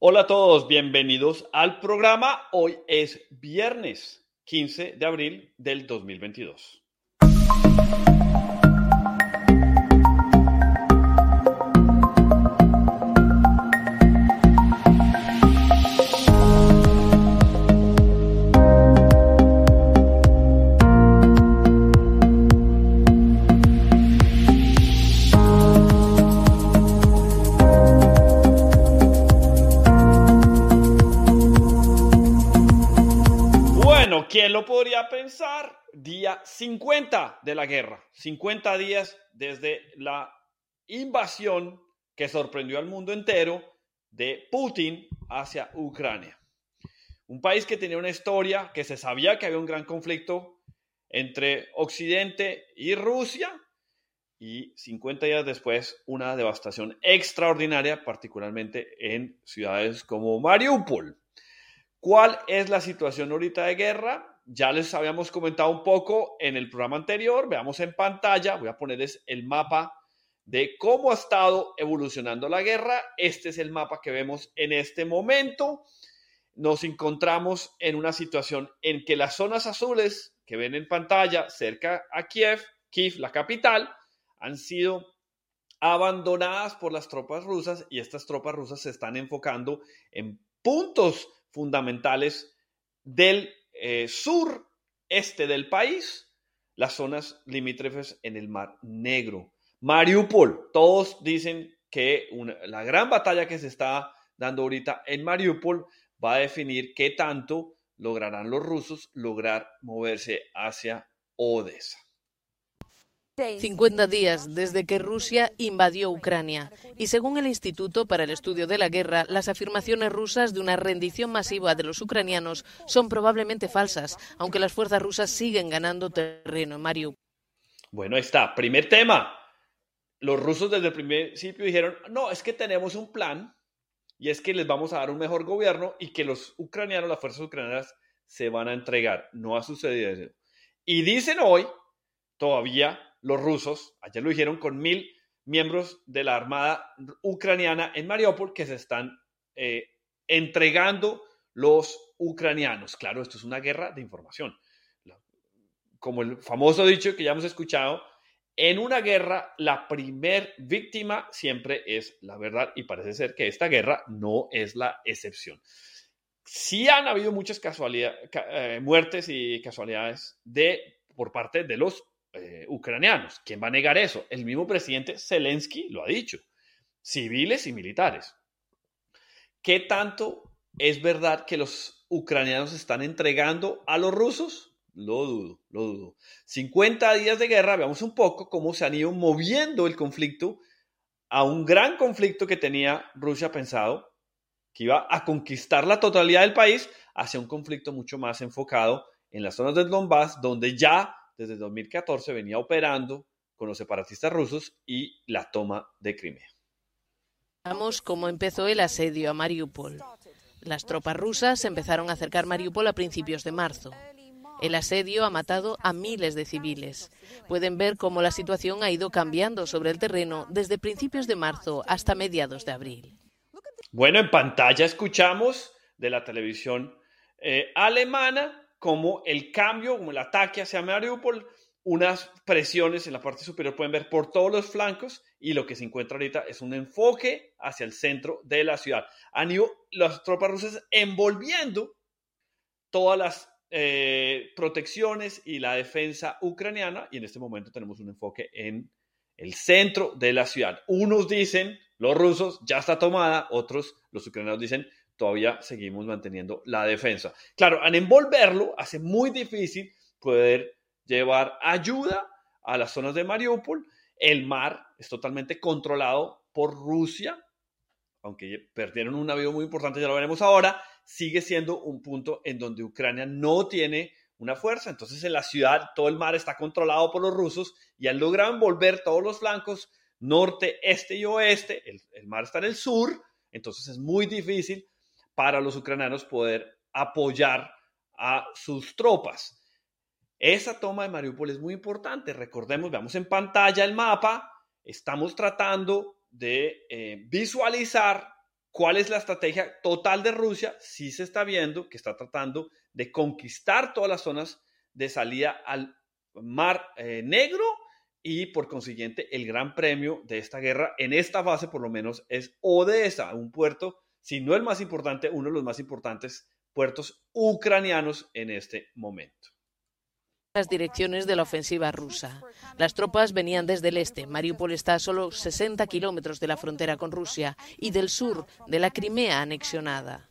Hola a todos, bienvenidos al programa. Hoy es viernes 15 de abril del 2022. Podría pensar? Día 50 de la guerra, 50 días desde la invasión que sorprendió al mundo entero de Putin hacia Ucrania. Un país que tenía una historia, que se sabía que había un gran conflicto entre Occidente y Rusia, y 50 días después una devastación extraordinaria, particularmente en ciudades como Mariupol. ¿Cuál es la situación ahorita de guerra? Ya les habíamos comentado un poco en el programa anterior. Veamos en pantalla, voy a ponerles el mapa de cómo ha estado evolucionando la guerra. Este es el mapa que vemos en este momento. Nos encontramos en una situación en que las zonas azules que ven en pantalla cerca a Kiev, Kiev, la capital, han sido abandonadas por las tropas rusas y estas tropas rusas se están enfocando en puntos fundamentales del eh, sur este del país, las zonas limítrofes en el Mar Negro. Mariupol, todos dicen que la gran batalla que se está dando ahorita en Mariupol va a definir qué tanto lograrán los rusos lograr moverse hacia Odessa. 50 días desde que Rusia invadió Ucrania. Y según el Instituto para el Estudio de la Guerra, las afirmaciones rusas de una rendición masiva de los ucranianos son probablemente falsas, aunque las fuerzas rusas siguen ganando terreno en Mariupol. Bueno, está. Primer tema. Los rusos desde el principio dijeron, no, es que tenemos un plan y es que les vamos a dar un mejor gobierno y que los ucranianos, las fuerzas ucranianas, se van a entregar. No ha sucedido eso. Y dicen hoy, todavía, los rusos, ayer lo dijeron con mil miembros de la Armada ucraniana en Mariupol que se están eh, entregando los ucranianos. Claro, esto es una guerra de información. Como el famoso dicho que ya hemos escuchado, en una guerra la primer víctima siempre es la verdad y parece ser que esta guerra no es la excepción. Sí han habido muchas casualidades, eh, muertes y casualidades de, por parte de los eh, ucranianos. ¿Quién va a negar eso? El mismo presidente Zelensky lo ha dicho. Civiles y militares. ¿Qué tanto es verdad que los ucranianos están entregando a los rusos? Lo dudo, lo dudo. 50 días de guerra, veamos un poco cómo se han ido moviendo el conflicto a un gran conflicto que tenía Rusia pensado, que iba a conquistar la totalidad del país, hacia un conflicto mucho más enfocado en las zonas del Donbass, donde ya desde 2014 venía operando con los separatistas rusos y la toma de Crimea. Veamos cómo empezó el asedio a Mariupol. Las tropas rusas empezaron a acercar Mariupol a principios de marzo. El asedio ha matado a miles de civiles. Pueden ver cómo la situación ha ido cambiando sobre el terreno desde principios de marzo hasta mediados de abril. Bueno, en pantalla escuchamos de la televisión eh, alemana como el cambio, como el ataque hacia Mariupol, unas presiones en la parte superior pueden ver por todos los flancos y lo que se encuentra ahorita es un enfoque hacia el centro de la ciudad. Han ido las tropas rusas envolviendo todas las eh, protecciones y la defensa ucraniana y en este momento tenemos un enfoque en el centro de la ciudad. Unos dicen, los rusos, ya está tomada, otros, los ucranianos dicen, todavía seguimos manteniendo la defensa. Claro, al envolverlo hace muy difícil poder llevar ayuda a las zonas de Mariupol. El mar es totalmente controlado por Rusia, aunque perdieron un navío muy importante, ya lo veremos ahora, sigue siendo un punto en donde Ucrania no tiene una fuerza. Entonces en la ciudad todo el mar está controlado por los rusos y han logrado envolver todos los flancos, norte, este y oeste. El, el mar está en el sur, entonces es muy difícil para los ucranianos poder apoyar a sus tropas. Esa toma de Mariupol es muy importante. Recordemos, veamos en pantalla el mapa. Estamos tratando de eh, visualizar ¿Cuál es la estrategia total de Rusia? Sí se está viendo que está tratando de conquistar todas las zonas de salida al Mar eh, Negro y por consiguiente el gran premio de esta guerra en esta fase por lo menos es Odessa, un puerto, si no el más importante, uno de los más importantes puertos ucranianos en este momento las direcciones de la ofensiva rusa. Las tropas venían desde el este. Mariupol está a solo 60 kilómetros de la frontera con Rusia y del sur de la Crimea anexionada.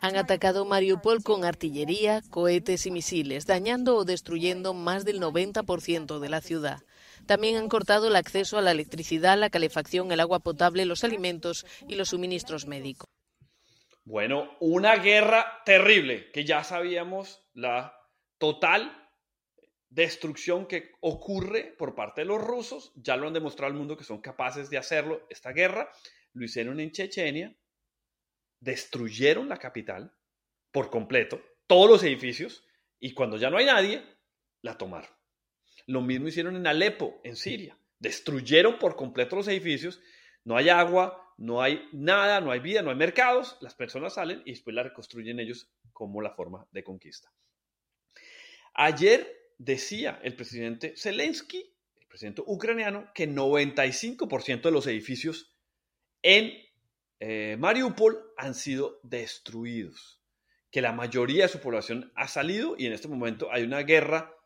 Han atacado Mariupol con artillería, cohetes y misiles, dañando o destruyendo más del 90% de la ciudad. También han cortado el acceso a la electricidad, la calefacción, el agua potable, los alimentos y los suministros médicos. Bueno, una guerra terrible que ya sabíamos la total destrucción que ocurre por parte de los rusos. Ya lo han demostrado al mundo que son capaces de hacerlo. Esta guerra lo hicieron en Chechenia, destruyeron la capital por completo, todos los edificios, y cuando ya no hay nadie, la tomaron. Lo mismo hicieron en Alepo, en Siria. Destruyeron por completo los edificios, no hay agua, no hay nada, no hay vida, no hay mercados, las personas salen y después la reconstruyen ellos como la forma de conquista. Ayer decía el presidente Zelensky, el presidente ucraniano, que 95% de los edificios en eh, Mariupol han sido destruidos, que la mayoría de su población ha salido y en este momento hay una guerra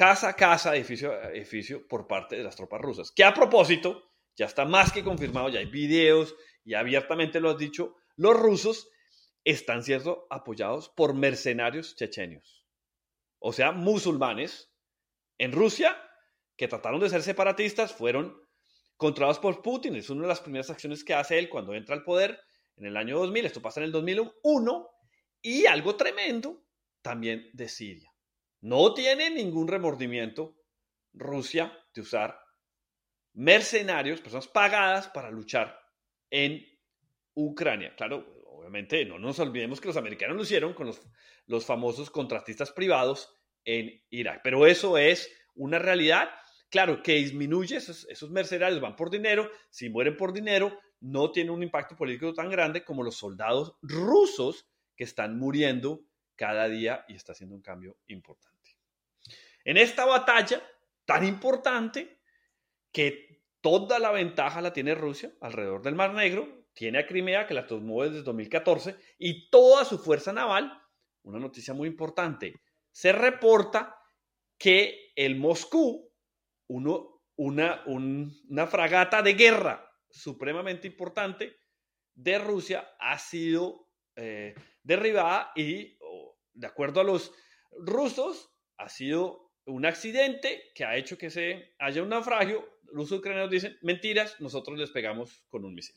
casa a casa, edificio a edificio por parte de las tropas rusas. Que a propósito, ya está más que confirmado, ya hay videos y abiertamente lo has dicho, los rusos están siendo apoyados por mercenarios chechenios o sea, musulmanes, en Rusia, que trataron de ser separatistas, fueron controlados por Putin. Es una de las primeras acciones que hace él cuando entra al poder en el año 2000. Esto pasa en el 2001. Y algo tremendo también de Siria. No tiene ningún remordimiento Rusia de usar mercenarios, personas pagadas para luchar en Ucrania. Claro, obviamente no nos olvidemos que los americanos lo hicieron con los, famosos contratistas privados en Irak. Pero eso es una realidad, claro, que disminuye, esos, esos mercenarios van por dinero, si mueren por dinero, no tiene un impacto político tan grande como los soldados rusos que están muriendo cada día y está haciendo un cambio importante. En esta batalla tan importante que toda la ventaja la tiene Rusia alrededor del Mar Negro, tiene a Crimea, que la tomó desde 2014, y toda su fuerza naval, una noticia muy importante, se reporta que el Moscú, una fragata de guerra supremamente importante de Rusia, ha sido eh, derribada y, de acuerdo a los rusos, ha sido un accidente que ha hecho que se haya un naufragio. Los ucranianos dicen, mentiras, nosotros les pegamos con un misil.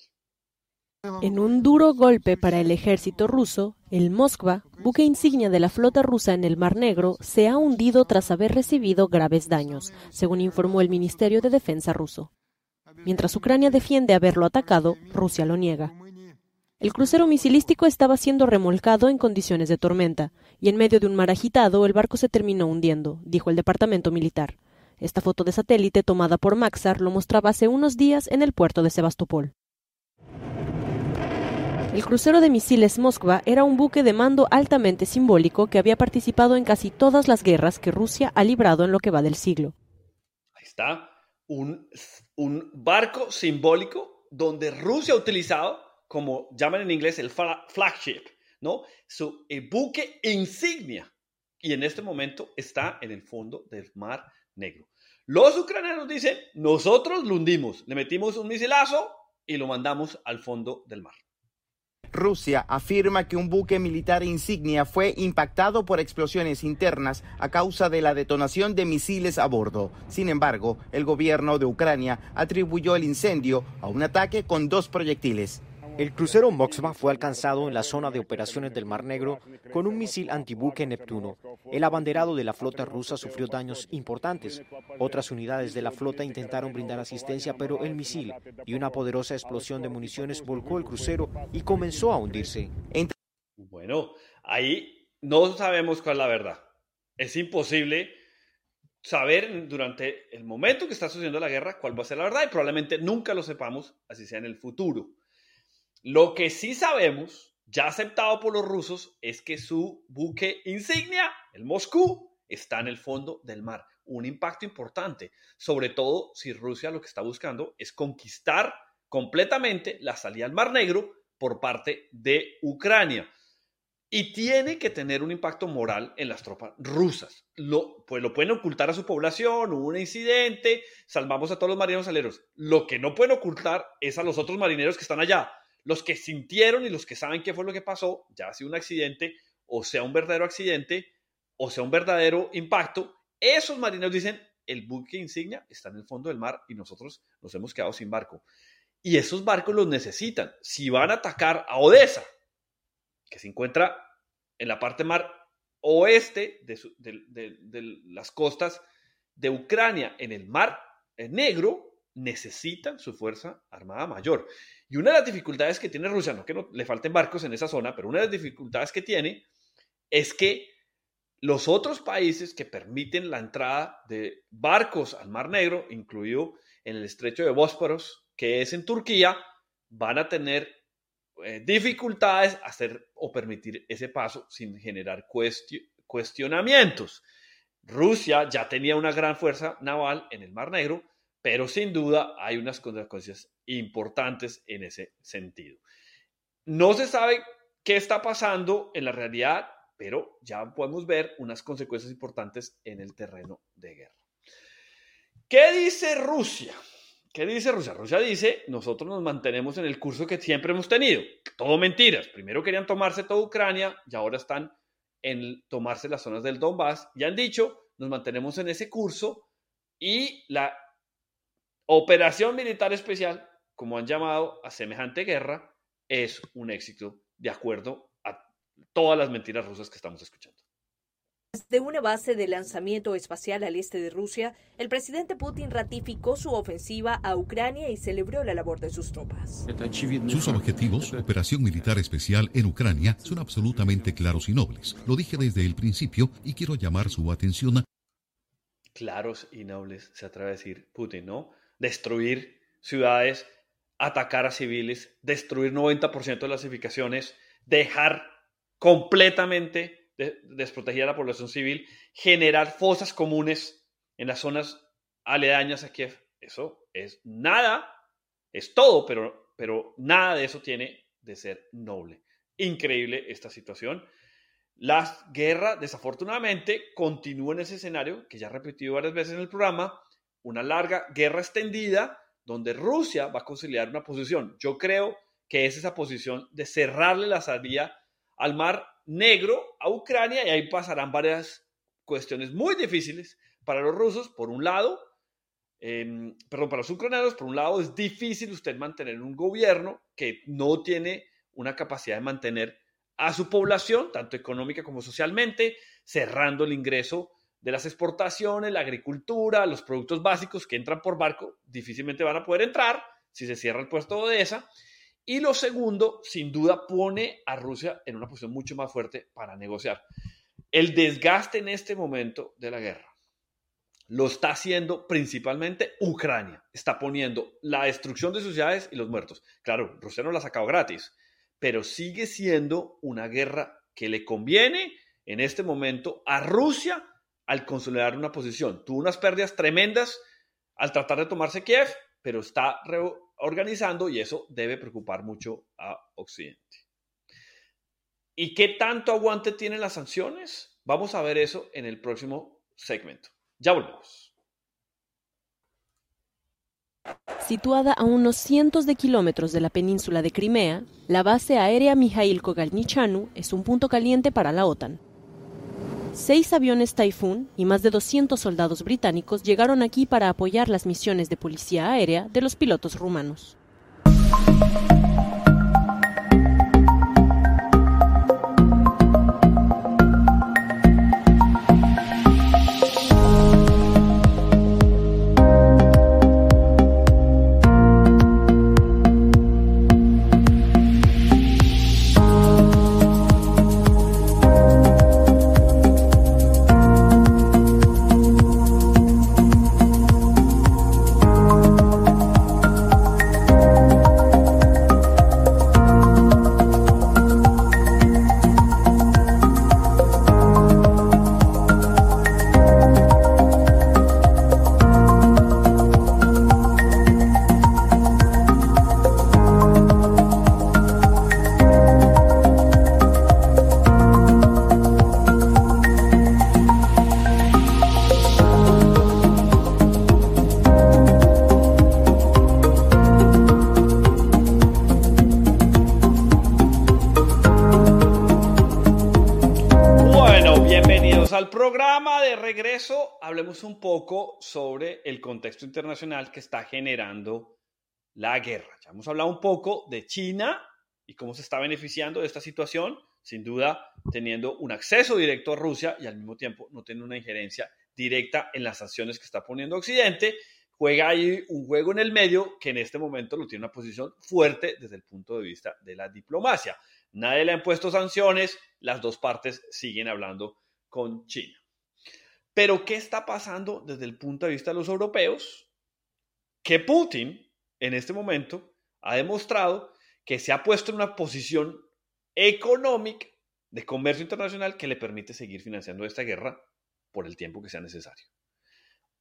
En un duro golpe para el ejército ruso, el Moskva, buque insignia de la flota rusa en el Mar Negro, se ha hundido tras haber recibido graves daños, según informó el Ministerio de Defensa ruso. Mientras Ucrania defiende haberlo atacado, Rusia lo niega. El crucero misilístico estaba siendo remolcado en condiciones de tormenta, y en medio de un mar agitado el barco se terminó hundiendo, dijo el departamento militar. Esta foto de satélite tomada por Maxar lo mostraba hace unos días en el puerto de Sebastopol. El crucero de misiles Moskva era un buque de mando altamente simbólico que había participado en casi todas las guerras que Rusia ha librado en lo que va del siglo. Ahí está, un, un barco simbólico donde Rusia ha utilizado, como llaman en inglés, el flagship, ¿no? Su buque insignia. Y en este momento está en el fondo del Mar Negro. Los ucranianos dicen, nosotros lo hundimos, le metimos un misilazo y lo mandamos al fondo del mar. Rusia afirma que un buque militar insignia fue impactado por explosiones internas a causa de la detonación de misiles a bordo. Sin embargo, el gobierno de Ucrania atribuyó el incendio a un ataque con dos proyectiles. El crucero Moskva fue alcanzado en la zona de operaciones del Mar Negro con un misil antibuque Neptuno. El abanderado de la flota rusa sufrió daños importantes. Otras unidades de la flota intentaron brindar asistencia, pero el misil y una poderosa explosión de municiones volcó el crucero y comenzó a hundirse. Bueno, ahí no sabemos cuál es la verdad. Es imposible saber durante el momento que está sucediendo la guerra cuál va a ser la verdad y probablemente nunca lo sepamos, así sea en el futuro. Lo que sí sabemos, ya aceptado por los rusos, es que su buque insignia, el Moscú, está en el fondo del mar. Un impacto importante, sobre todo si Rusia lo que está buscando es conquistar completamente la salida al Mar Negro por parte de Ucrania. Y tiene que tener un impacto moral en las tropas rusas. Lo, pues lo pueden ocultar a su población, hubo un incidente, salvamos a todos los marineros aleros. Lo que no pueden ocultar es a los otros marineros que están allá. Los que sintieron y los que saben qué fue lo que pasó, ya sea un accidente o sea un verdadero accidente o sea un verdadero impacto, esos marineros dicen, el buque insignia está en el fondo del mar y nosotros nos hemos quedado sin barco. Y esos barcos los necesitan. Si van a atacar a Odessa, que se encuentra en la parte mar oeste de, las costas de Ucrania, en el mar negro, necesitan su fuerza armada mayor. Y una de las dificultades que tiene Rusia, no que le falten barcos en esa zona, pero una de las dificultades que tiene es que los otros países que permiten la entrada de barcos al Mar Negro, incluido en el estrecho de Bósforos, que es en Turquía, van a tener eh, dificultades hacer o permitir ese paso sin generar cuestionamientos. Rusia ya tenía una gran fuerza naval en el Mar Negro, pero sin duda hay unas consecuencias importantes en ese sentido. No se sabe qué está pasando en la realidad, pero ya podemos ver unas consecuencias importantes en el terreno de guerra. ¿Qué dice Rusia? ¿Qué dice Rusia? Rusia dice, nosotros nos mantenemos en el curso que siempre hemos tenido. Todo mentiras. Primero querían tomarse toda Ucrania y ahora están en tomarse las zonas del Donbass. Y han dicho, nos mantenemos en ese curso y la operación militar especial, como han llamado a semejante guerra, es un éxito de acuerdo a todas las mentiras rusas que estamos escuchando. Desde una base de lanzamiento espacial al este de Rusia, el presidente Putin ratificó su ofensiva a Ucrania y celebró la labor de sus tropas. Sus objetivos, operación militar especial en Ucrania, son absolutamente claros y nobles. Lo dije desde el principio y quiero llamar su atención a... Claros y nobles, se atreve a decir Putin, ¿no? Destruir ciudades, atacar a civiles, destruir 90% de las edificaciones, dejar completamente desprotegida a la población civil, generar fosas comunes en las zonas aledañas a Kiev. Eso es nada, es todo, pero, pero nada de eso tiene de ser noble. Increíble esta situación. La guerra, desafortunadamente, continúa en ese escenario que ya he repetido varias veces en el programa, una larga guerra extendida donde Rusia va a conciliar una posición. Yo creo que es esa posición de cerrarle la salida al mar negro a Ucrania y ahí pasarán varias cuestiones muy difíciles para los rusos. Por un lado, em, perdón, para los ucranianos, por un lado es difícil usted mantener un gobierno que no tiene una capacidad de mantener a su población, tanto económica como socialmente, cerrando el ingreso de las exportaciones, la agricultura, los productos básicos que entran por barco, difícilmente van a poder entrar si se cierra el puerto de Odessa. Y lo segundo, sin duda, pone a Rusia en una posición mucho más fuerte para negociar. El desgaste en este momento de la guerra lo está haciendo principalmente Ucrania. Está poniendo la destrucción de sus ciudades y los muertos. Claro, Rusia no la ha sacado gratis, pero sigue siendo una guerra que le conviene en este momento a Rusia al consolidar una posición. Tuvo unas pérdidas tremendas al tratar de tomarse Kiev, pero está organizando y eso debe preocupar mucho a Occidente. ¿Y qué tanto aguante tienen las sanciones? Vamos a ver eso en el próximo segmento. Ya volvemos. Situada a unos cientos de kilómetros de la península de Crimea, la base aérea Mijail Kogalnichanu es un punto caliente para la OTAN. Seis aviones Typhoon y más de 200 soldados británicos llegaron aquí para apoyar las misiones de policía aérea de los pilotos rumanos. Un poco sobre el contexto internacional que está generando la guerra. Ya hemos hablado un poco de China y cómo se está beneficiando de esta situación, sin duda teniendo un acceso directo a Rusia y al mismo tiempo no teniendo una injerencia directa en las sanciones que está poniendo Occidente. Juega ahí un juego en el medio que en este momento lo tiene una posición fuerte desde el punto de vista de la diplomacia. Nadie le ha impuesto sanciones, las dos partes siguen hablando con China. Pero, ¿qué está pasando desde el punto de vista de los europeos? Que Putin, en este momento, ha demostrado que se ha puesto en una posición económica de comercio internacional que le permite seguir financiando esta guerra por el tiempo que sea necesario.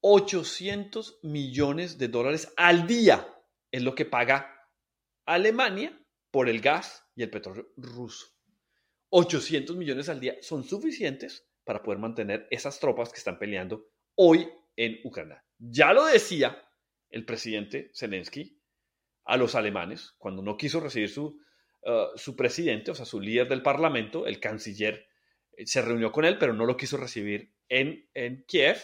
800 millones de dólares al día es lo que paga Alemania por el gas y el petróleo ruso. 800 millones al día son suficientes para poder mantener esas tropas que están peleando hoy en Ucrania. Ya lo decía el presidente Zelensky a los alemanes cuando no quiso recibir su, uh, su presidente, o sea, su líder del parlamento, el canciller, eh, se reunió con él, pero no lo quiso recibir en, en Kiev.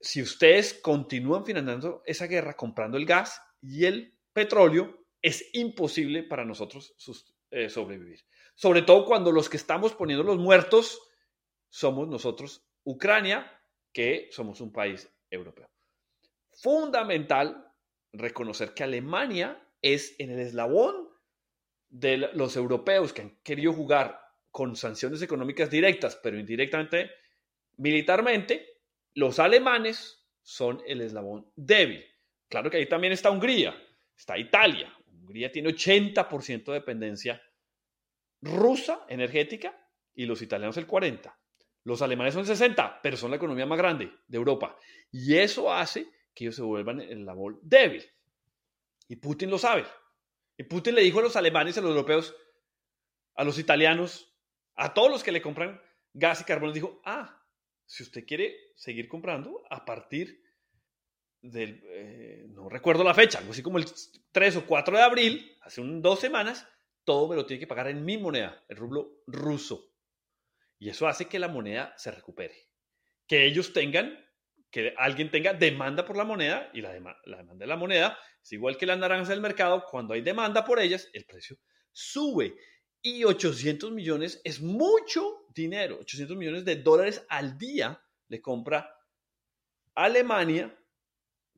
Si ustedes continúan financiando esa guerra comprando el gas y el petróleo, es imposible para nosotros eh, sobrevivir. Sobre todo cuando los que estamos poniendo los muertos somos nosotros, Ucrania, que somos un país europeo. Fundamental reconocer que Alemania es en el eslabón de los europeos que han querido jugar con sanciones económicas directas, pero indirectamente militarmente, los alemanes son el eslabón débil. Claro que ahí también está Hungría, está Italia. Hungría tiene 80% de dependencia rusa energética y los italianos el 40%. Los alemanes son 60, pero son la economía más grande de Europa. Y eso hace que ellos se vuelvan el labor débil. Y Putin lo sabe. Y Putin le dijo a los alemanes, a los europeos, a los italianos, a todos los que le compran gas y carbón, dijo, ah, si usted quiere seguir comprando a partir del, eh, no recuerdo la fecha, algo así como el 3 o 4 de abril, hace un, dos semanas, todo me lo tiene que pagar en mi moneda, el rublo ruso. Y eso hace que la moneda se recupere. Que ellos tengan, que alguien tenga demanda por la moneda y la, demanda de la moneda es igual que las naranjas del mercado. Cuando hay demanda por ellas, el precio sube. Y 800 millones es mucho dinero. 800 millones de dólares al día le compra Alemania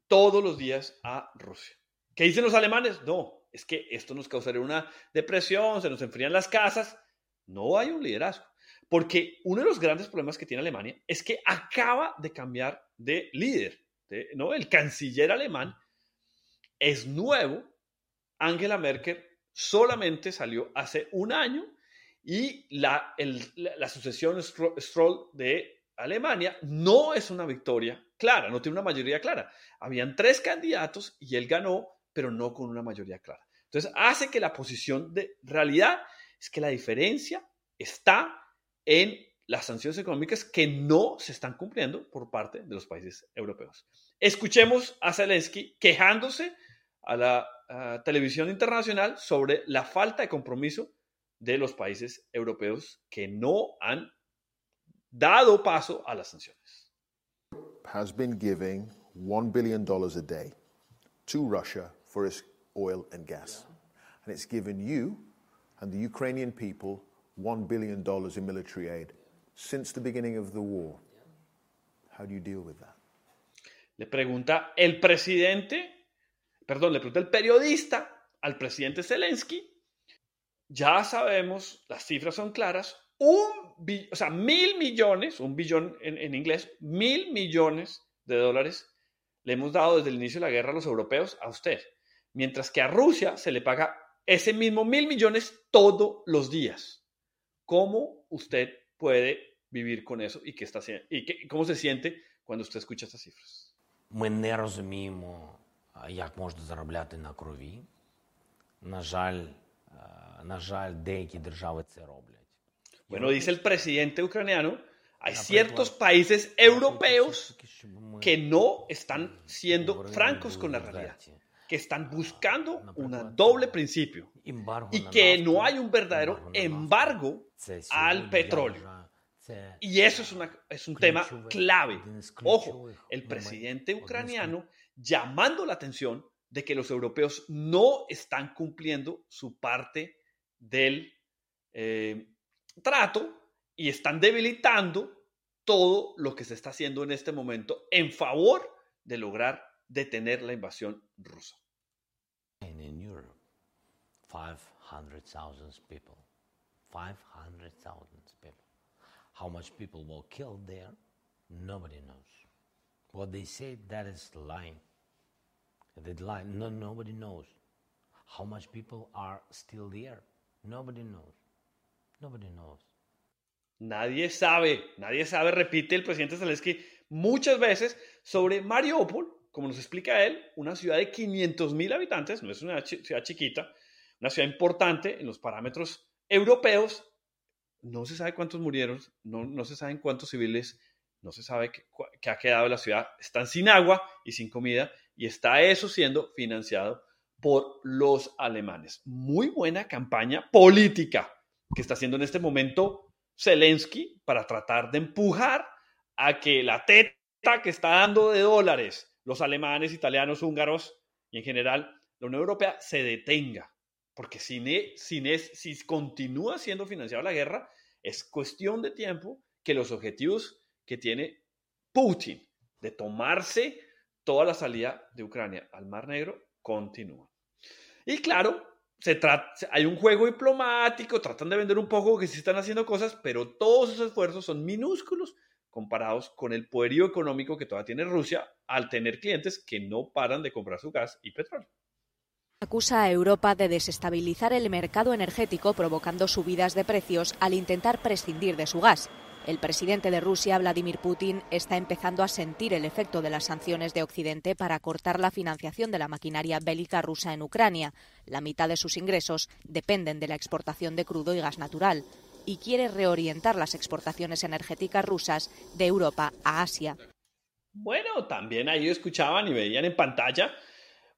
todos los días a Rusia. ¿Qué dicen los alemanes? No, es que esto nos causaría una depresión, se nos enfrían las casas. No hay un liderazgo. Porque uno de los grandes problemas que tiene Alemania es que acaba de cambiar de líder. ¿no? El canciller alemán es nuevo. Angela Merkel solamente salió hace un año y la, la, sucesión Stroll de Alemania no es una victoria clara, no tiene una mayoría clara. Habían tres candidatos y él ganó, pero no con una mayoría clara. Entonces hace que la posición de realidad es que la diferencia está en las sanciones económicas que no se están cumpliendo por parte de los países europeos. Escuchemos a Zelensky quejándose a la televisión internacional sobre la falta de compromiso de los países europeos que no han dado paso a las sanciones. Has been giving $1 billion a day to Russia for its oil and gas. And it's given you and the Ukrainian people $1 billion in military aid since the beginning of the war. How do you deal with that? Le pregunta el presidente, perdón, le pregunta el periodista al presidente Zelensky. Ya sabemos, las cifras son claras, un, o sea, mil millones, un billón en, en inglés, mil millones de dólares le hemos dado desde el inicio de la guerra a los europeos a usted, mientras que a Rusia se le paga ese mismo mil millones todos los días ¿Cómo usted puede vivir con eso y, qué está, y qué, cómo se siente cuando usted escucha estas cifras? Ми не розуміємо, як можна заробляти на крові. На жаль, на жаль, деякі держави це роблять. Bueno, dice el presidente ucraniano, hay ciertos países europeos que no están siendo francos con la realidad que están buscando un doble principio. Y que no hay un verdadero embargo al petróleo. Y eso es, una, es un tema clave. Ojo, el presidente ucraniano llamando la atención de que los europeos no están cumpliendo su parte del eh, trato y están debilitando todo lo que se está haciendo en este momento en favor de lograr detener la invasión rusa. In Europe, 500,000 people. 500,000 people. How much people were killed there? Nobody knows. What they say, that is lying. They lie. No, nobody knows. How much people are still there? Nobody knows. Nobody knows. Nadie sabe, nadie sabe, repite el presidente Zelensky muchas veces sobre Mariupol, como nos explica él, una ciudad de 500 mil habitantes, no es una ciudad chiquita, una ciudad importante en los parámetros europeos. No se sabe cuántos murieron, no, no se saben cuántos civiles, no se sabe qué, ha quedado de la ciudad. Están sin agua y sin comida y está eso siendo financiado por los alemanes. Muy buena campaña política que está haciendo en este momento Zelensky para tratar de empujar a que la teta que está dando de dólares los alemanes, italianos, húngaros y en general la Unión Europea se detenga. Porque si, si continúa siendo financiada la guerra, es cuestión de tiempo que los objetivos que tiene Putin de tomarse toda la salida de Ucrania al Mar Negro continúan. Y claro, hay un juego diplomático, tratan de vender un poco que sí están haciendo cosas, pero todos esos esfuerzos son minúsculos comparados con el poderío económico que todavía tiene Rusia al tener clientes que no paran de comprar su gas y petróleo. Acusa a Europa de desestabilizar el mercado energético provocando subidas de precios al intentar prescindir de su gas. El presidente de Rusia, Vladimir Putin, está empezando a sentir el efecto de las sanciones de Occidente para cortar la financiación de la maquinaria bélica rusa en Ucrania. La mitad de sus ingresos dependen de la exportación de crudo y gas natural y quiere reorientar las exportaciones energéticas rusas de Europa a Asia. Bueno, también ahí escuchaban y veían en pantalla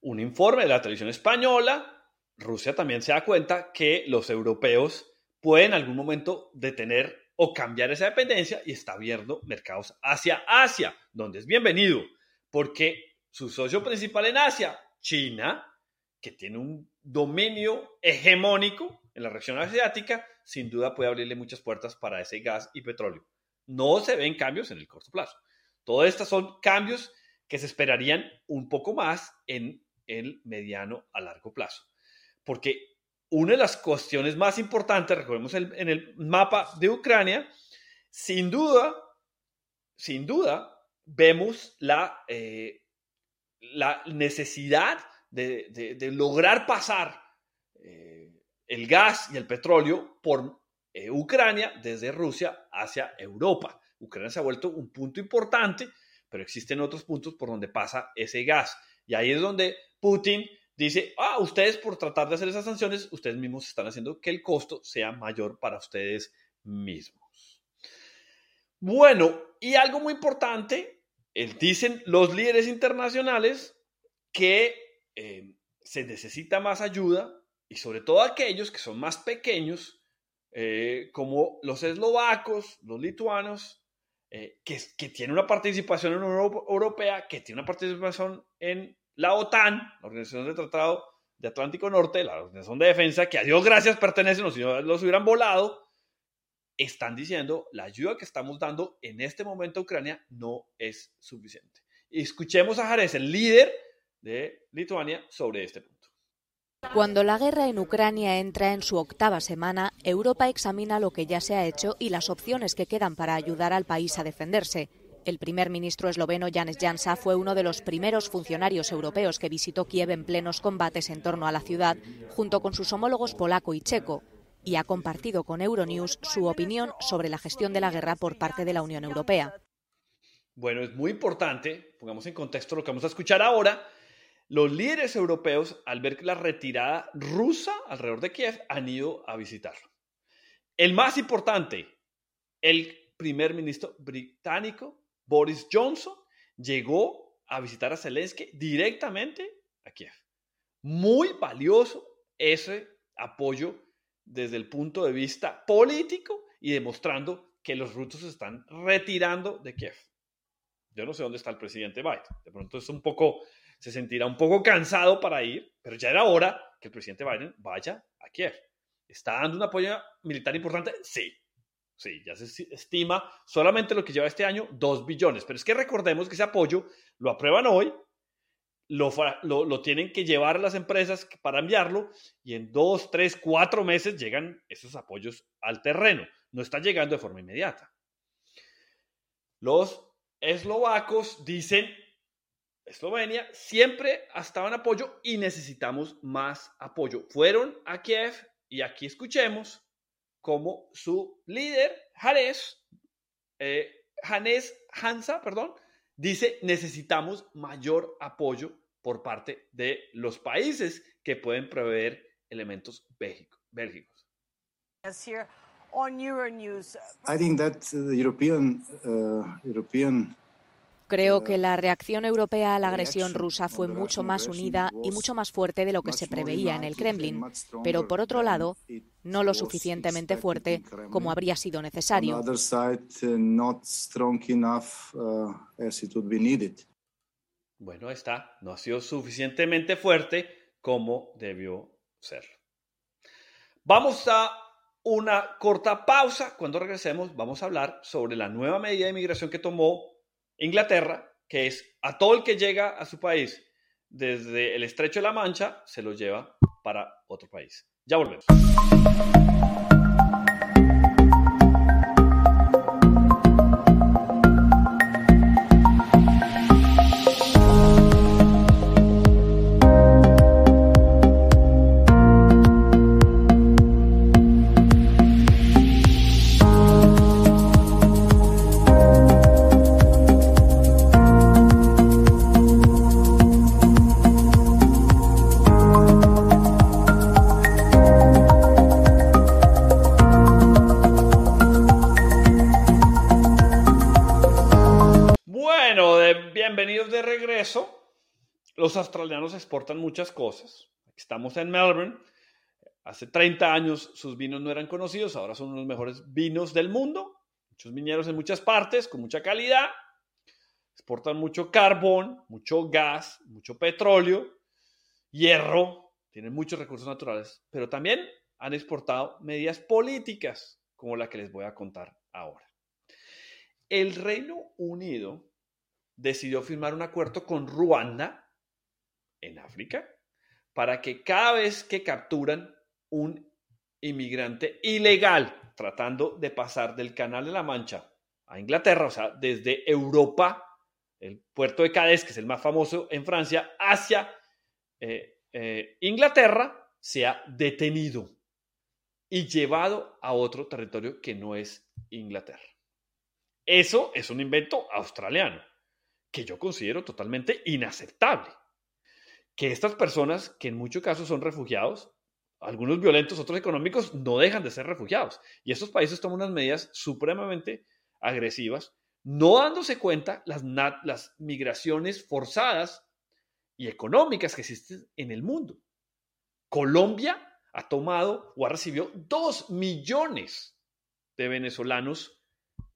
un informe de la televisión española. Rusia también se da cuenta que los europeos pueden en algún momento detener o cambiar esa dependencia y está abriendo mercados hacia Asia, donde es bienvenido, porque su socio principal en Asia, China, que tiene un dominio hegemónico en la región asiática, sin duda puede abrirle muchas puertas para ese gas y petróleo. No se ven cambios en el corto plazo. Todos estos son cambios que se esperarían un poco más en el mediano a largo plazo. Porque una de las cuestiones más importantes, recordemos en el mapa de Ucrania, sin duda, sin duda, vemos la, eh, la necesidad de, lograr pasar el gas y el petróleo por eh, Ucrania desde Rusia hacia Europa. Ucrania se ha vuelto un punto importante, pero existen otros puntos por donde pasa ese gas. Y ahí es donde Putin dice, ah, ustedes por tratar de hacer esas sanciones, ustedes mismos están haciendo que el costo sea mayor para ustedes mismos. Bueno, y algo muy importante, dicen los líderes internacionales que eh, se necesita más ayuda y sobre todo aquellos que son más pequeños, eh, como los eslovacos, los lituanos, eh, que, que tienen una participación en Unión Europea, que tiene una participación en la OTAN, la Organización de Tratado de Atlántico Norte, la Organización de Defensa, que a Dios gracias pertenecen, o si no los hubieran volado, están diciendo la ayuda que estamos dando en este momento a Ucrania no es suficiente. escuchemos a Jares, el líder de Lituania, sobre este punto. Cuando la guerra en Ucrania entra en su octava semana, Europa examina lo que ya se ha hecho y las opciones que quedan para ayudar al país a defenderse. El primer ministro esloveno Janez Janša fue uno de los primeros funcionarios europeos que visitó Kiev en plenos combates en torno a la ciudad, junto con sus homólogos polaco y checo, y ha compartido con Euronews su opinión sobre la gestión de la guerra por parte de la Unión Europea. Bueno, es muy importante, pongamos en contexto lo que vamos a escuchar ahora. Los líderes europeos, al ver la retirada rusa alrededor de Kiev, han ido a visitarlo. El más importante, el primer ministro británico Boris Johnson llegó a visitar a Zelensky directamente a Kiev. Muy valioso ese apoyo desde el punto de vista político y demostrando que los rusos se están retirando de Kiev. Yo no sé dónde está el presidente Biden. De pronto es un poco, se sentirá un poco cansado para ir, pero ya era hora que el presidente Biden vaya a Kiev. ¿Está dando un apoyo militar importante? Sí. Sí, ya se estima solamente lo que lleva este año, 2 billones. Pero es que recordemos que ese apoyo lo aprueban hoy, lo, lo, tienen que llevar las empresas para enviarlo y en dos, tres, cuatro meses llegan esos apoyos al terreno. No está llegando de forma inmediata. Los eslovacos dicen, Eslovenia siempre ha estado en apoyo y necesitamos más apoyo. Fueron a Kiev y aquí escuchemos cómo su líder, Hannes, eh, Hansa, perdón, dice necesitamos mayor apoyo por parte de los países que pueden proveer elementos bélgicos. I think that the European, uh, European Creo que la reacción europea a la agresión rusa fue mucho más unida y mucho más fuerte de lo que se preveía en el Kremlin, pero por otro lado, no lo suficientemente fuerte como habría sido necesario. Bueno, está, no ha sido suficientemente fuerte como debió ser. Vamos a una corta pausa. Cuando regresemos vamos a hablar sobre la nueva medida de inmigración que tomó Inglaterra, que es a todo el que llega a su país desde el estrecho de la Mancha, se lo lleva para otro país. Ya volvemos. Los australianos exportan muchas cosas. Estamos en Melbourne. Hace 30 años sus vinos no eran conocidos, ahora son los mejores vinos del mundo. Muchos viñeros en muchas partes, con mucha calidad. Exportan mucho carbón, mucho gas, mucho petróleo, hierro. Tienen muchos recursos naturales, pero también han exportado medidas políticas, como la que les voy a contar ahora. El Reino Unido decidió firmar un acuerdo con Ruanda en África para que cada vez que capturan un inmigrante ilegal tratando de pasar del Canal de la Mancha a Inglaterra, o sea, desde Europa, el puerto de Cádiz, que es el más famoso en Francia, hacia eh, eh, Inglaterra, sea detenido y llevado a otro territorio que no es Inglaterra. Eso es un invento australiano que yo considero totalmente inaceptable que estas personas, que en muchos casos son refugiados, algunos violentos, otros económicos, no dejan de ser refugiados. Y estos países toman unas medidas supremamente agresivas, no dándose cuenta las, las migraciones forzadas y económicas que existen en el mundo. Colombia ha tomado o ha recibido dos millones de venezolanos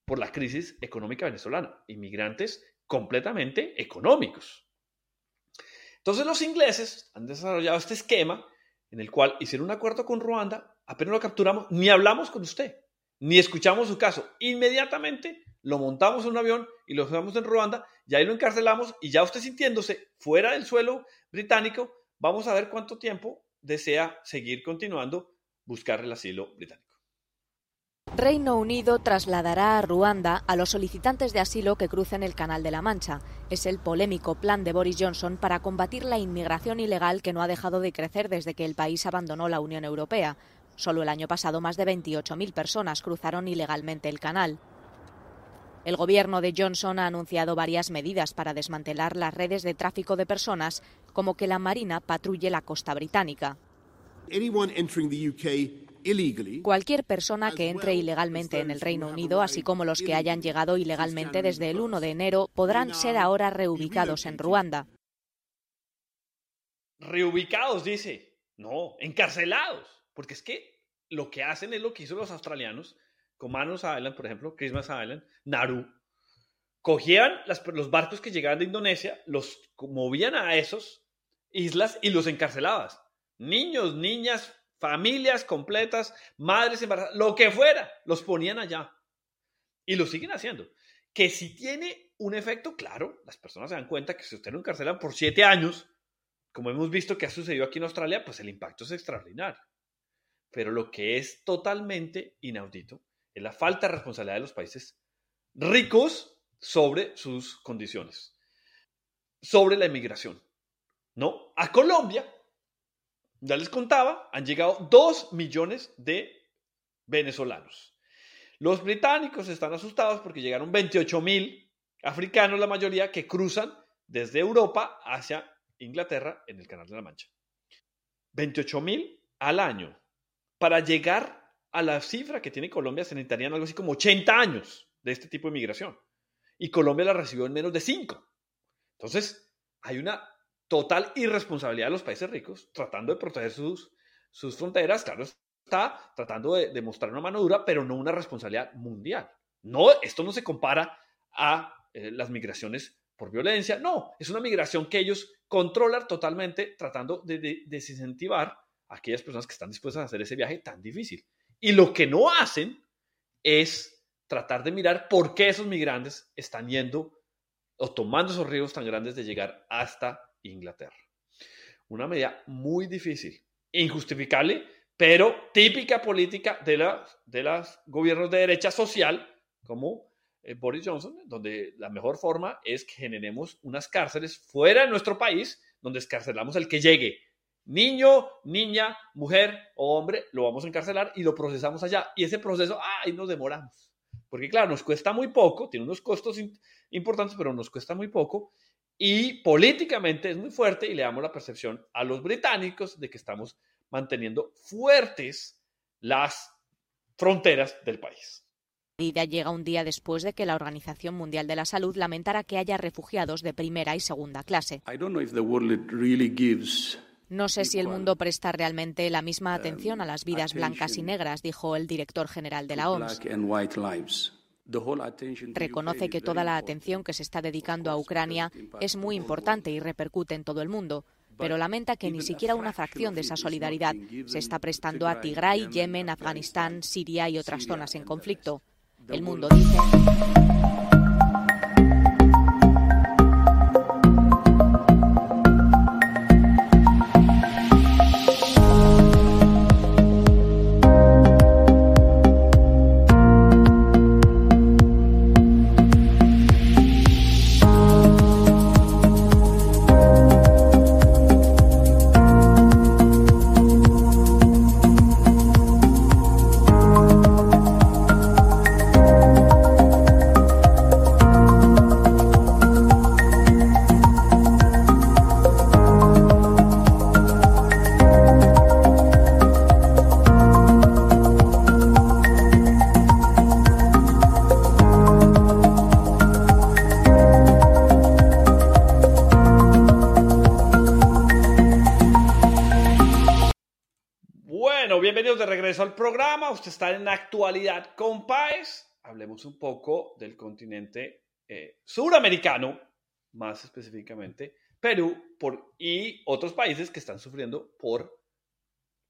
por la crisis económica venezolana, inmigrantes completamente económicos. Entonces los ingleses han desarrollado este esquema en el cual hicieron un acuerdo con Ruanda, apenas lo capturamos, ni hablamos con usted, ni escuchamos su caso. Inmediatamente lo montamos en un avión y lo llevamos en Ruanda, y ahí lo encarcelamos y ya usted sintiéndose fuera del suelo británico, vamos a ver cuánto tiempo desea seguir continuando buscar el asilo británico. Reino Unido trasladará a Ruanda a los solicitantes de asilo que crucen el Canal de la Mancha. Es el polémico plan de Boris Johnson para combatir la inmigración ilegal que no ha dejado de crecer desde que el país abandonó la Unión Europea. Solo el año pasado más de 28.000 personas cruzaron ilegalmente el canal. El gobierno de Johnson ha anunciado varias medidas para desmantelar las redes de tráfico de personas, como que la Marina patrulle la costa británica. Cualquier persona que entre ilegalmente en el Reino Unido, así como los que hayan llegado ilegalmente desde el 1 de enero, podrán ser ahora reubicados en Ruanda. Reubicados, dice. No, encarcelados. Porque es que lo que hacen es lo que hizo los australianos Comanos Island, por ejemplo, Christmas Island, Nauru, cogían los barcos que llegaban de Indonesia, los movían a esos islas y los encarcelabas. Niños, niñas, familias completas, madres embarazadas, lo que fuera, los ponían allá. Y lo siguen haciendo. Que si tiene un efecto, claro, las personas se dan cuenta que si usted lo encarcelan por siete años, como hemos visto que ha sucedido aquí en Australia, pues el impacto es extraordinario. Pero lo que es totalmente inaudito es la falta de responsabilidad de los países ricos sobre sus condiciones, sobre la inmigración. ¿No? A Colombia, ya les contaba, han llegado dos millones de venezolanos. Los británicos están asustados porque llegaron 28 mil africanos, la mayoría, que cruzan desde Europa hacia Inglaterra en el Canal de la Mancha. 28 mil al año. Para llegar a la cifra que tiene Colombia se necesitarían algo así como 80 años de este tipo de migración. Y Colombia la recibió en menos de 5. Entonces, hay una total irresponsabilidad de los países ricos tratando de proteger sus, sus fronteras. Claro, está tratando de, de, mostrar una mano dura, pero no una responsabilidad mundial. No, esto no se compara a eh, las migraciones por violencia. No, es una migración que ellos controlan totalmente tratando de, desincentivar a aquellas personas que están dispuestas a hacer ese viaje tan difícil. Y lo que no hacen es tratar de mirar por qué esos migrantes están yendo o tomando esos riesgos tan grandes de llegar hasta Inglaterra. Una medida muy difícil, injustificable, pero típica política de, la, de los gobiernos de derecha social, como eh, Boris Johnson, donde la mejor forma es que generemos unas cárceles fuera de nuestro país, donde escarcelamos el que llegue. Niño, niña, mujer o hombre, lo vamos a encarcelar y lo procesamos allá. Y ese proceso, ahí nos demoramos. Porque claro, nos cuesta muy poco, tiene unos costos importantes, pero nos cuesta muy poco. Y políticamente es muy fuerte y le damos la percepción a los británicos de que estamos manteniendo fuertes las fronteras del país medida llega un día después de que la Organización Mundial de la Salud lamentara que haya refugiados de primera y segunda clase. No sé si el mundo presta realmente la misma atención a las vidas blancas y negras, dijo el director general de la OMS. Reconoce que toda la atención que se está dedicando a Ucrania es muy importante y repercute en todo el mundo, pero lamenta que ni siquiera una fracción de esa solidaridad se está prestando a Tigray, Yemen, Afganistán, Siria y otras zonas en conflicto. El mundo dice... al programa. Usted está en actualidad con Paez. Hablemos un poco del continente eh, suramericano, más específicamente Perú y otros países que están sufriendo por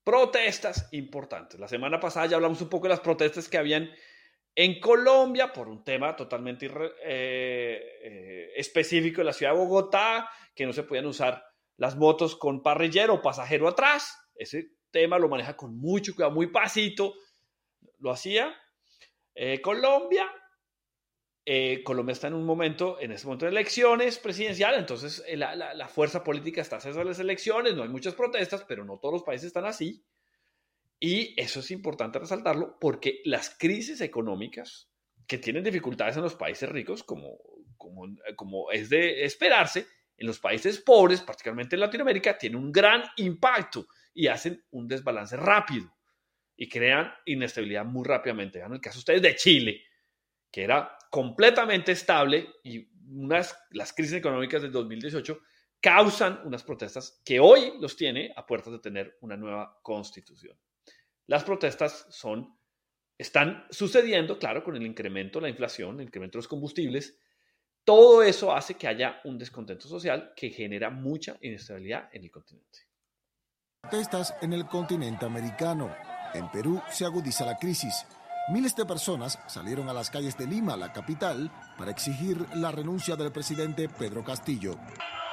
protestas importantes. La semana pasada ya hablamos un poco de las protestas que habían en Colombia por un tema totalmente eh, eh, específico de la ciudad de Bogotá, que no se podían usar las motos con parrillero o pasajero atrás. Ese tema lo maneja con mucho cuidado, muy pasito. Lo hacía. Eh, Colombia. Eh, Colombia está en un momento, en este momento de elecciones presidenciales, entonces eh, la, fuerza política está haciendo las elecciones, no hay muchas protestas, pero no todos los países están así. Y eso es importante resaltarlo porque las crisis económicas que tienen dificultades en los países ricos, como, como, como es de esperarse, en los países pobres, particularmente en Latinoamérica, tiene un gran impacto y hacen un desbalance rápido y crean inestabilidad muy rápidamente. En el caso ustedes de Chile, que era completamente estable y unas, las crisis económicas del 2018 causan unas protestas que hoy los tiene a puertas de tener una nueva constitución. Las protestas son están sucediendo, claro, con el incremento de la inflación, el incremento de los combustibles. Todo eso hace que haya un descontento social que genera mucha inestabilidad en el continente. Protestas en el continente americano. En Perú se agudiza la crisis. Miles de personas salieron a las calles de Lima, la capital, para exigir la renuncia del presidente Pedro Castillo.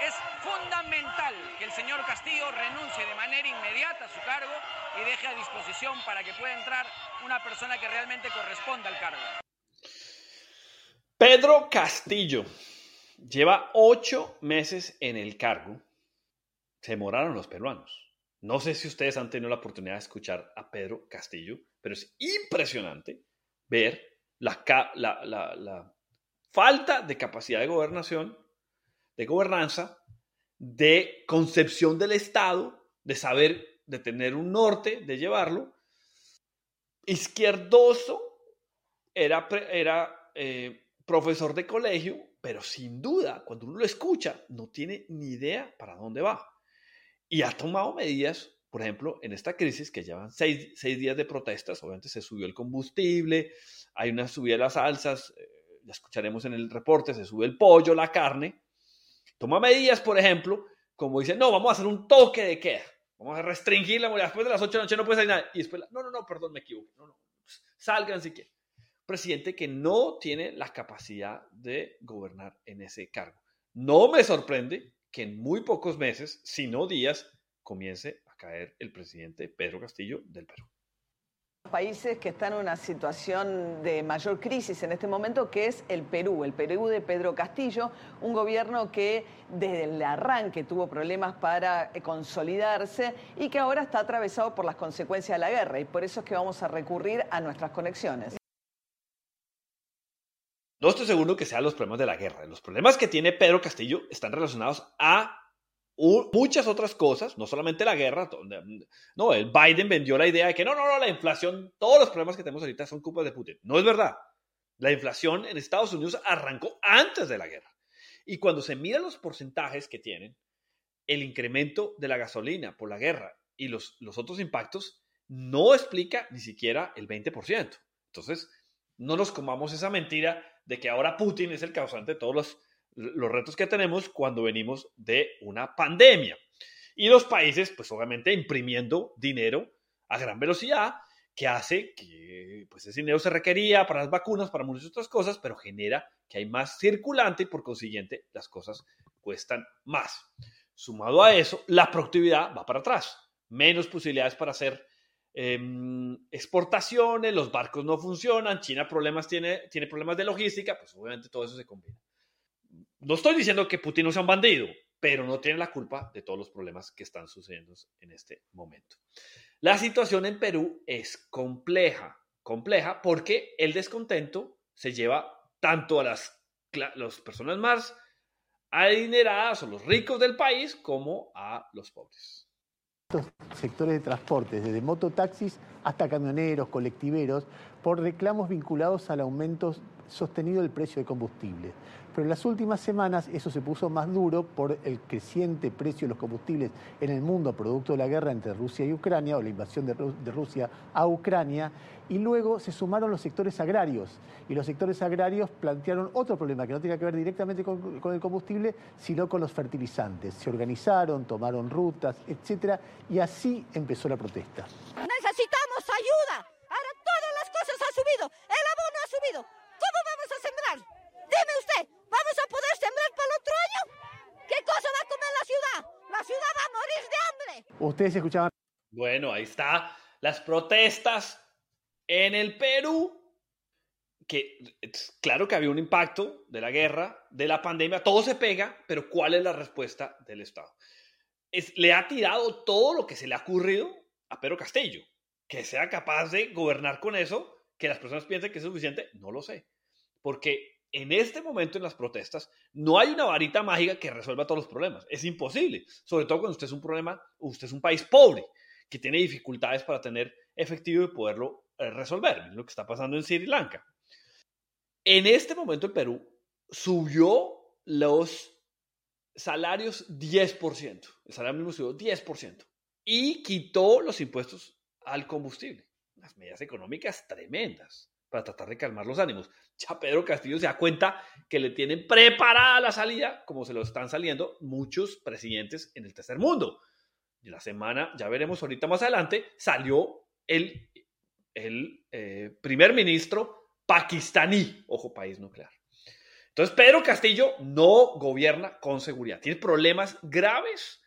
Es fundamental que el señor Castillo renuncie de manera inmediata a su cargo y deje a disposición para que pueda entrar una persona que realmente corresponda al cargo. Pedro Castillo lleva ocho meses en el cargo. Se demoraron los peruanos. No sé si ustedes han tenido la oportunidad de escuchar a Pedro Castillo, pero es impresionante ver la, falta de capacidad de gobernación, de gobernanza, de concepción del Estado, de saber, de tener un norte, de llevarlo. Izquierdoso era, era eh, profesor de colegio, pero sin duda, cuando uno lo escucha, no tiene ni idea para dónde va. Y ha tomado medidas, por ejemplo, en esta crisis que llevan seis, días de protestas, obviamente se subió el combustible, hay una subida de las alzas, eh, ya escucharemos en el reporte, se sube el pollo, la carne. Toma medidas, por ejemplo, como dice, no, vamos a hacer un toque de queda, vamos a restringir la movilidad, después de las 8 de la noche no puede salir nada. Y después, no, no, no, perdón, me equivoqué, no, salgan si quieren. Presidente que no tiene la capacidad de gobernar en ese cargo. No me sorprende que en muy pocos meses, si no días, comience a caer el presidente Pedro Castillo del Perú. Países que están en una situación de mayor crisis en este momento, que es el Perú, el Perú de Pedro Castillo, un gobierno que desde el arranque tuvo problemas para eh, consolidarse y que ahora está atravesado por las consecuencias de la guerra y por eso es que vamos a recurrir a nuestras conexiones. No estoy seguro que sean los problemas de la guerra. Los problemas que tiene Pedro Castillo están relacionados a muchas otras cosas, no solamente la guerra. no, el Biden vendió la idea de que no, no, no, la inflación, todos los problemas que tenemos ahorita son culpa de Putin. No es verdad. La inflación en Estados Unidos arrancó antes de la guerra. Y cuando se miran los porcentajes que tienen, el incremento de la gasolina por la guerra y los, los otros impactos no explica ni siquiera el 20%. Entonces, no nos comamos esa mentira de que ahora Putin es el causante de todos los, los retos que tenemos cuando venimos de una pandemia. Y los países, pues obviamente imprimiendo dinero a gran velocidad, que hace que pues ese dinero se requería para las vacunas, para muchas otras cosas, pero genera que hay más circulante y por consiguiente las cosas cuestan más. Sumado a eso, la productividad va para atrás, menos posibilidades para hacer Em, exportaciones, los barcos no funcionan, China problemas tiene, tiene problemas de logística, pues obviamente todo eso se combina. No estoy diciendo que Putin no sea un bandido, pero no tiene la culpa de todos los problemas que están sucediendo en este momento. La situación en Perú es compleja, compleja porque el descontento se lleva tanto a las, las personas más adineradas o los ricos del país como a los pobres sectores de transporte, desde mototaxis hasta camioneros, colectiveros, por reclamos vinculados al aumento sostenido del precio de combustible. Pero en las últimas semanas eso se puso más duro por el creciente precio de los combustibles en el mundo producto de la guerra entre Rusia y Ucrania o la invasión de, Rusia a Ucrania. Y luego se sumaron los sectores agrarios. Y los sectores agrarios plantearon otro problema que no tenía que ver directamente con, con el combustible, sino con los fertilizantes. Se organizaron, tomaron rutas, etc. Y así empezó la protesta. Necesitamos ayuda. Han subido. El abono ha subido. ¿Cómo vamos a sembrar? Dime usted, ¿vamos a poder sembrar para el otro año? ¿Qué cosa va a comer la ciudad? La ciudad va a morir de hambre. Ustedes escuchaban. Bueno, ahí está. Las protestas en el Perú. Que claro que había un impacto de la guerra, de la pandemia, todo se pega, pero ¿cuál es la respuesta del Estado? Es, le ha tirado todo lo que se le ha ocurrido a Pedro Castillo. Que sea capaz de gobernar con eso, que las personas piensen que es suficiente, no lo sé. Porque en este momento en las protestas no hay una varita mágica que resuelva todos los problemas. Es imposible, sobre todo cuando usted es un problema, usted es un país pobre que tiene dificultades para tener efectivo y poderlo eh, resolver. lo que está pasando en Sri Lanka. En este momento el Perú subió los salarios 10%. El salario mínimo subió 10% y quitó los impuestos al combustible. Unas medidas económicas tremendas para tratar de calmar los ánimos. Ya Pedro Castillo se da cuenta que le tienen preparada la salida, como se lo están saliendo muchos presidentes en el tercer mundo. Y la semana, ya veremos ahorita más adelante, salió el, el eh, primer ministro pakistaní, ojo, país nuclear. Entonces, Pedro Castillo no gobierna con seguridad, tiene problemas graves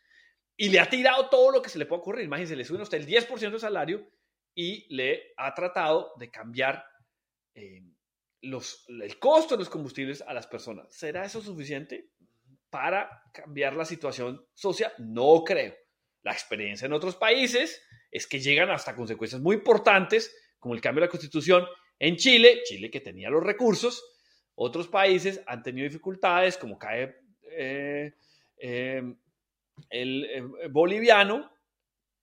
y le ha tirado todo lo que se le puede ocurrir. Imagínense, le suben hasta el 10% de salario y le ha tratado de cambiar eh, los, el costo de los combustibles a las personas. ¿Será eso suficiente para cambiar la situación social? No creo. La experiencia en otros países es que llegan hasta consecuencias muy importantes, como el cambio de la constitución en Chile, Chile que tenía los recursos, otros países han tenido dificultades, como cae eh, em, el eh, boliviano,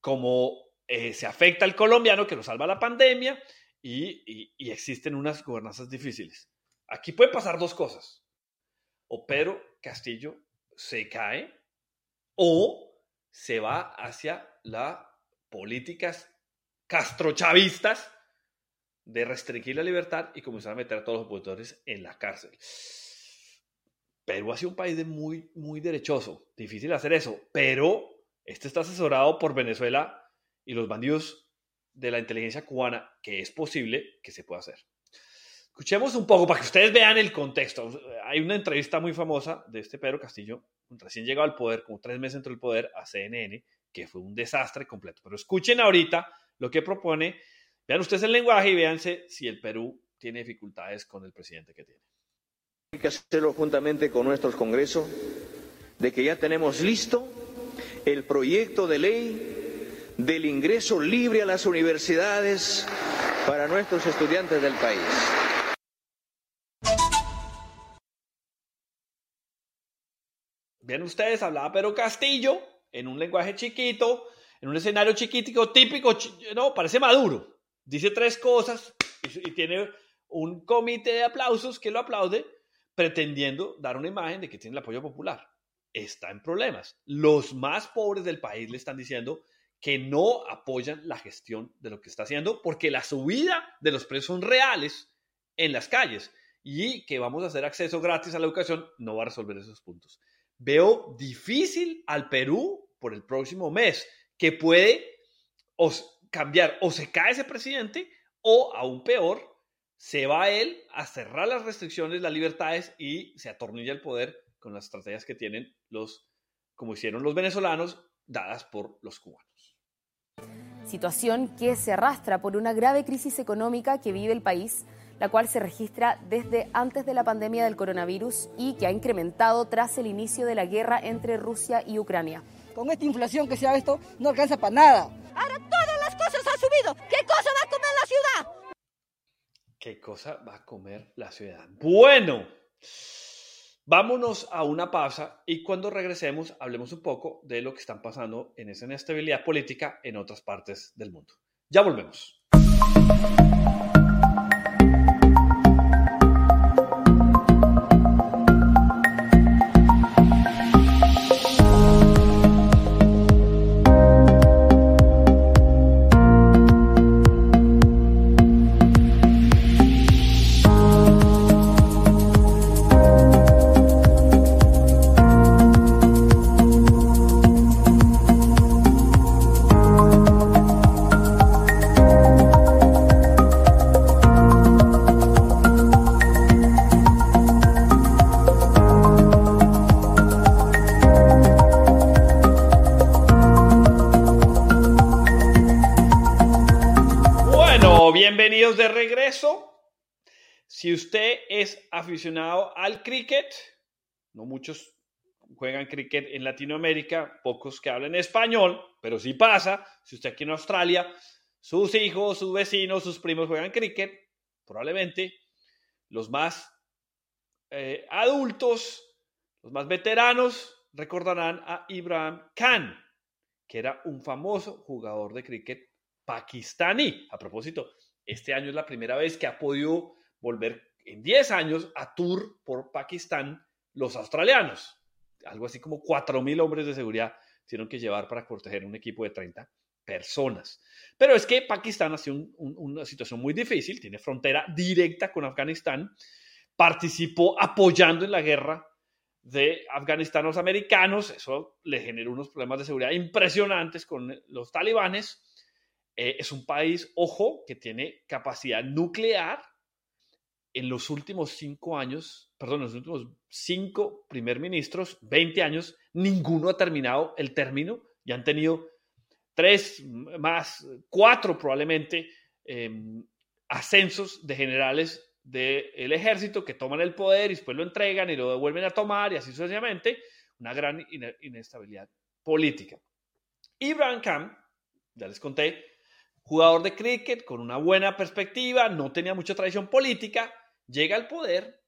como se afecta el colombiano que nos salva la pandemia, y, existen unas gobernanzas difíciles. Aquí puede pasar dos cosas. O Pedro Castillo se cae o se va hacia las políticas castrochavistas de restringir la libertad y comenzar a meter a todos los opositores en la cárcel. Perú ha sido un país muy, muy derechoso. Difícil hacer eso, pero este está asesorado por Venezuela y los bandidos de la inteligencia cubana que es posible que se pueda hacer. Escuchemos un poco para que ustedes vean el contexto. Hay una entrevista muy famosa de este Pedro Castillo, recién llegado al poder, como tres meses dentro del poder, a CNN, que fue un desastre completo. Pero escuchen ahorita lo que propone. Vean ustedes el lenguaje y véanse si el Perú tiene dificultades con el presidente que tiene. Hay que hacerlo juntamente con nuestros congresos, de que ya tenemos listo el proyecto de ley del ingreso libre a las universidades para nuestros estudiantes del país. Bien, ustedes, hablaba Pedro Castillo en un lenguaje chiquito, en un escenario chiquitico, típico, no, parece maduro. Dice tres cosas y, y tiene un comité de aplausos que lo aplaude, pretendiendo dar una imagen de que tiene el apoyo popular. Está en problemas. Los más pobres del país le están diciendo que no apoyan la gestión de lo que está haciendo porque la subida de los precios son reales en las calles y que vamos a hacer acceso gratis a la educación no va a resolver esos puntos. Veo difícil al Perú por el próximo mes que puede cambiar o se cae ese presidente o aún peor se va él a cerrar las restricciones, las libertades y se atornilla el poder con las estrategias que tienen los, como hicieron los venezolanos, dadas por los cubanos situación que se arrastra por una grave crisis económica que vive el país, la cual se registra desde antes de la pandemia del coronavirus y que ha incrementado tras el inicio de la guerra entre Rusia y Ucrania. Con esta inflación que se ha visto, no alcanza para nada. Ahora todas las cosas han subido. ¿Qué cosa va a comer la ciudad? ¿Qué cosa va a comer la ciudad? Bueno. Vámonos a una pausa y cuando regresemos hablemos un poco de lo que están pasando en esa inestabilidad política en otras partes del mundo. Ya volvemos. Aficionado al cricket, no muchos juegan cricket en Latinoamérica, pocos que hablan español, pero si pasa. Si usted aquí en Australia, sus hijos, sus vecinos, sus primos juegan cricket, probablemente los más eh, adultos, los más veteranos, recordarán a Ibrahim Khan, que era un famoso jugador de cricket pakistaní. A propósito, este año es la primera vez que ha podido volver en 10 años a tour por Pakistán los australianos. Algo así como 4.000 hombres de seguridad tuvieron que llevar para proteger un equipo de 30 personas. Pero es que Pakistán ha sido una situación muy difícil, tiene frontera directa con Afganistán, participó apoyando en la guerra de Afganistán los americanos, eso le generó unos problemas de seguridad impresionantes con los talibanes. Eh, es un país, ojo, que tiene capacidad nuclear. En los últimos cinco años, perdón, en los últimos cinco primer ministros, 20 años, ninguno ha terminado el término y han tenido tres más, cuatro probablemente em, ascensos de generales del ejército que toman el poder y después lo entregan y lo devuelven a tomar y así sucesivamente, una gran inestabilidad política. Ibrahim Khan, ya les conté, jugador de cricket con una buena perspectiva, no tenía mucha tradición política, llega al poder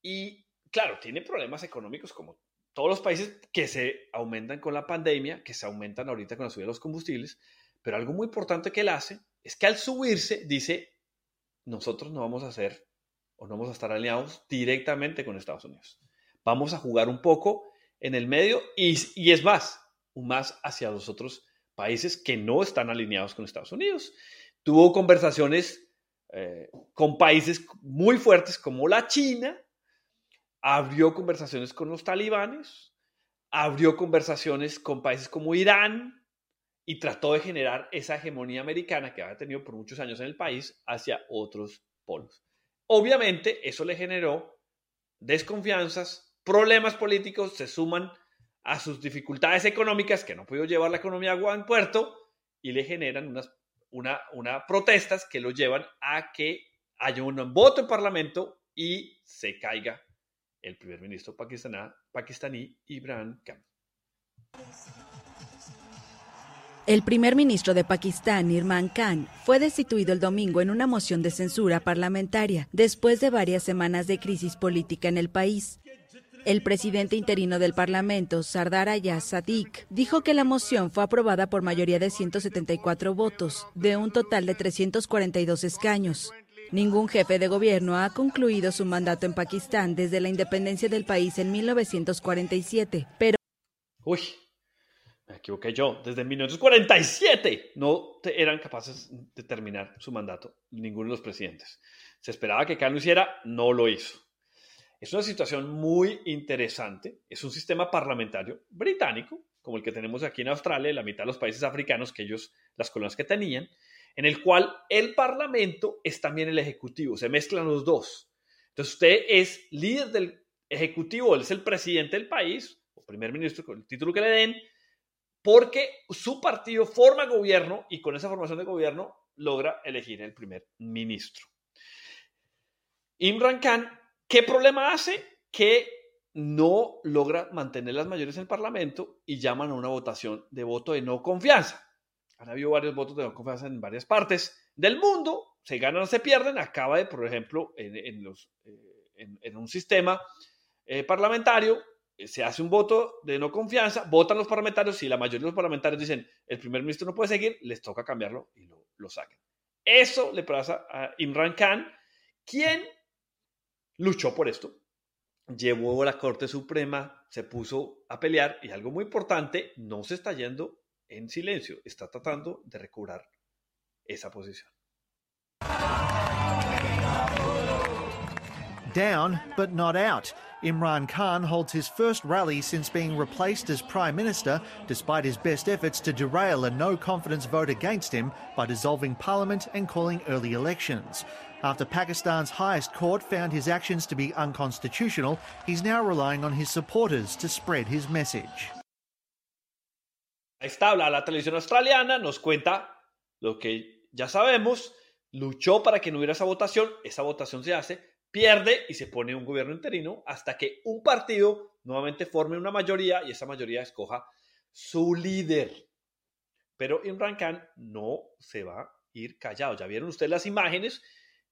y, claro, tiene problemas económicos como todos los países que se aumentan con la pandemia, que se aumentan ahorita con la subida de los combustibles, pero algo muy importante que él hace es que al subirse dice, nosotros no vamos a hacer o no vamos a estar alineados directamente con Estados Unidos. Vamos a jugar un poco en el medio y, y es más, más hacia los otros países que no están alineados con Estados Unidos. Tuvo conversaciones eh, con países muy fuertes como la China, abrió conversaciones con los talibanes, abrió conversaciones con países como Irán y trató de generar esa hegemonía americana que había tenido por muchos años en el país hacia otros polos. Obviamente eso le generó desconfianzas, problemas políticos, se suman a sus dificultades económicas, que no pudo llevar la economía a buen puerto, y le generan unas una, una protestas que lo llevan a que haya un voto en parlamento y se caiga el primer ministro pakistaní, Imran Khan. El primer ministro de Pakistán, Imran Khan, fue destituido el domingo en una moción de censura parlamentaria, después de varias semanas de crisis política en el país. El presidente interino del Parlamento, Sardar Ayaz Sadiq, dijo que la moción fue aprobada por mayoría de 174 votos, de un total de 342 escaños. Ningún jefe de gobierno ha concluido su mandato en Pakistán desde la independencia del país en 1947, pero... Uy, me equivoqué yo. Desde 1947 no eran capaces de terminar su mandato, ninguno de los presidentes. Se esperaba que Khan lo hiciera, no lo hizo. Es una situación muy interesante. Es un sistema parlamentario británico, como el que tenemos aquí en Australia, la mitad de los países africanos que ellos, las colonias que tenían, en el cual el parlamento es también el ejecutivo, se mezclan los dos. Entonces usted es líder del ejecutivo, él es el presidente del país, o primer ministro, con el título que le den, porque su partido forma gobierno y con esa formación de gobierno logra elegir el primer ministro. Imran Khan ¿Qué problema hace? Que no logra mantener las mayores en el Parlamento y llaman a una votación de voto de no confianza. Han habido varios votos de no confianza en varias partes del mundo, se ganan o se pierden. Acaba de, por ejemplo, en, los, eh, en, un sistema eh, parlamentario, eh, se hace un voto de no confianza, votan los parlamentarios y la mayoría de los parlamentarios dicen el primer ministro no puede seguir, les toca cambiarlo y lo, lo sacan. Eso le pasa a Imran Khan, quien luchó por esto, llevó a la Corte Suprema, se puso a pelear y algo muy importante, no se está yendo en silencio, está tratando de recobrar esa posición. Down, but not out. Imran Khan holds his first rally since being replaced as Prime Minister, despite his best efforts to derail a no confidence vote against him by dissolving Parliament and calling early elections. After Pakistan's highest court found his actions to be unconstitutional, he's now relying on his supporters to spread his message. Esta la televisión australiana, nos cuenta lo que ya sabemos, luchó para que no hubiera esa votación, esa votación se hace, pierde y se pone un gobierno interino hasta que un partido nuevamente forme una mayoría y esa mayoría escoja su líder. Pero Imran Khan no se va a ir callado. Ya vieron ustedes las imágenes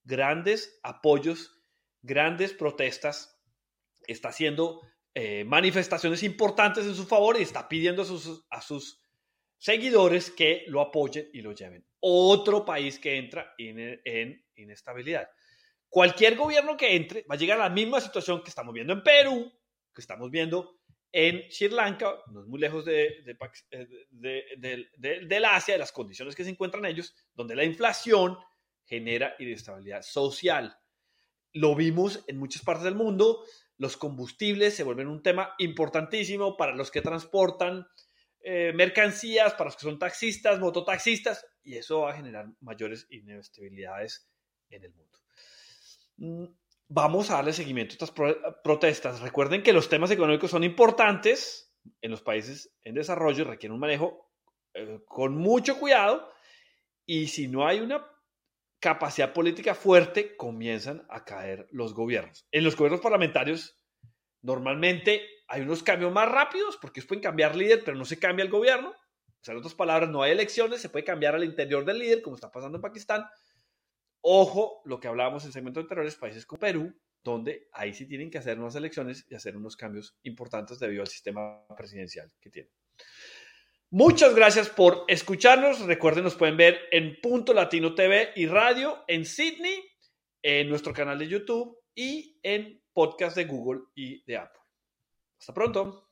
grandes apoyos, grandes protestas, está haciendo eh, manifestaciones importantes en su favor y está pidiendo a sus, seguidores que lo apoyen y lo lleven. Otro país que entra en, en inestabilidad. Cualquier gobierno que entre va a llegar a la misma situación que estamos viendo en Perú, que estamos viendo en Sri Lanka, no es muy lejos de, de, del Asia, de las condiciones que se encuentran ellos, donde la inflación genera inestabilidad social. Lo vimos en muchas partes del mundo, los combustibles se vuelven un tema importantísimo para los que transportan eh, mercancías, para los que son taxistas, mototaxistas, y eso va a generar mayores inestabilidades en el mundo. Mm, vamos a darle seguimiento a estas protestas. Recuerden que los temas económicos son importantes en los países en desarrollo y requieren un manejo eh, con mucho cuidado, y si no hay una capacidad política fuerte, comienzan a caer los gobiernos. En los gobiernos parlamentarios, normalmente hay unos cambios más rápidos, porque pueden cambiar líder, pero no se cambia el gobierno. O sea, en otras palabras, no hay elecciones, se puede cambiar al interior del líder, como está pasando en Pakistán. Ojo, lo que hablábamos en el segmento anterior, países como Perú, donde ahí sí tienen que hacer unas elecciones y hacer unos cambios importantes debido al sistema presidencial que tienen. Muchas gracias por escucharnos. Recuerden, nos pueden ver en Punto Latino TV y Radio en Sydney, en nuestro canal de YouTube y en podcast de Google y de Apple. Hasta pronto.